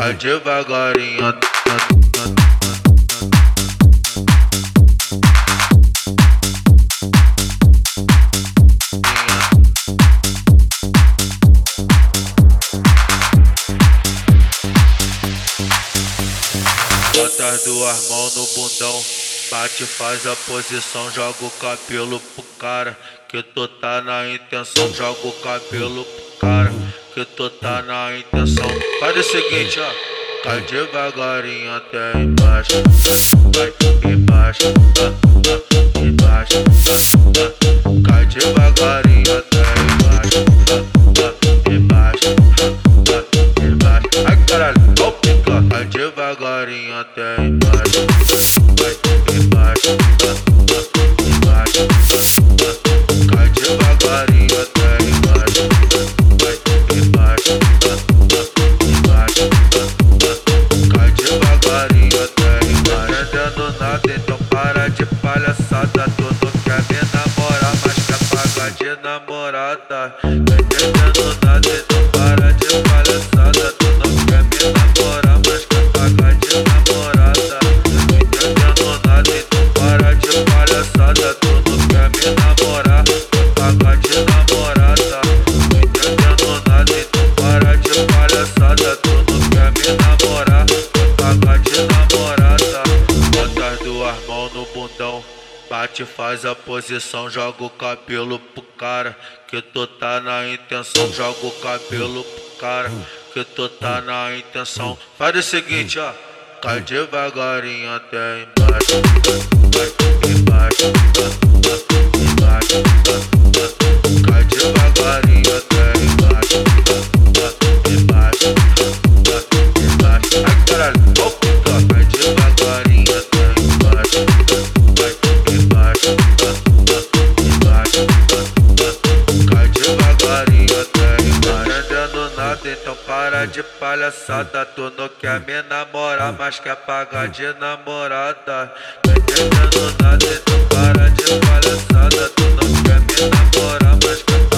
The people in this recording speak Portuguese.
vai devagarinho. Bota as duas mãos no bundão, bate, faz a posição, joga o cabelo pro cara. Que tu tá na intenção, joga o cabelo pro cara. Que tu tá na intenção. Faz o seguinte, ó. Cai devagarinho até embaixo, vai embaixo, embaixo, cai devagarinho até embaixo, embaixo, embaixo. Ai caralho, vou picar, cai devagarinho até embaixo, vai embaixo, embaixo, Nada, então para de palhaçada Tu não quer me namorar, mas quer pagar de namorada. Não entendendo nada, então para bundão Bate, faz a posição, joga o cabelo pro cara Que tu tá na intenção, joga o cabelo pro cara Que tu tá na intenção. Faz o seguinte, ó Cai devagarinho até embaixo Vai embaixo Embaixo Cai então para de palhaçada. Tu não quer me namorar, mas quer pagar de namorada. Não entendendo nada, então para de palhaçada. Tu não quer me namorar, mas quer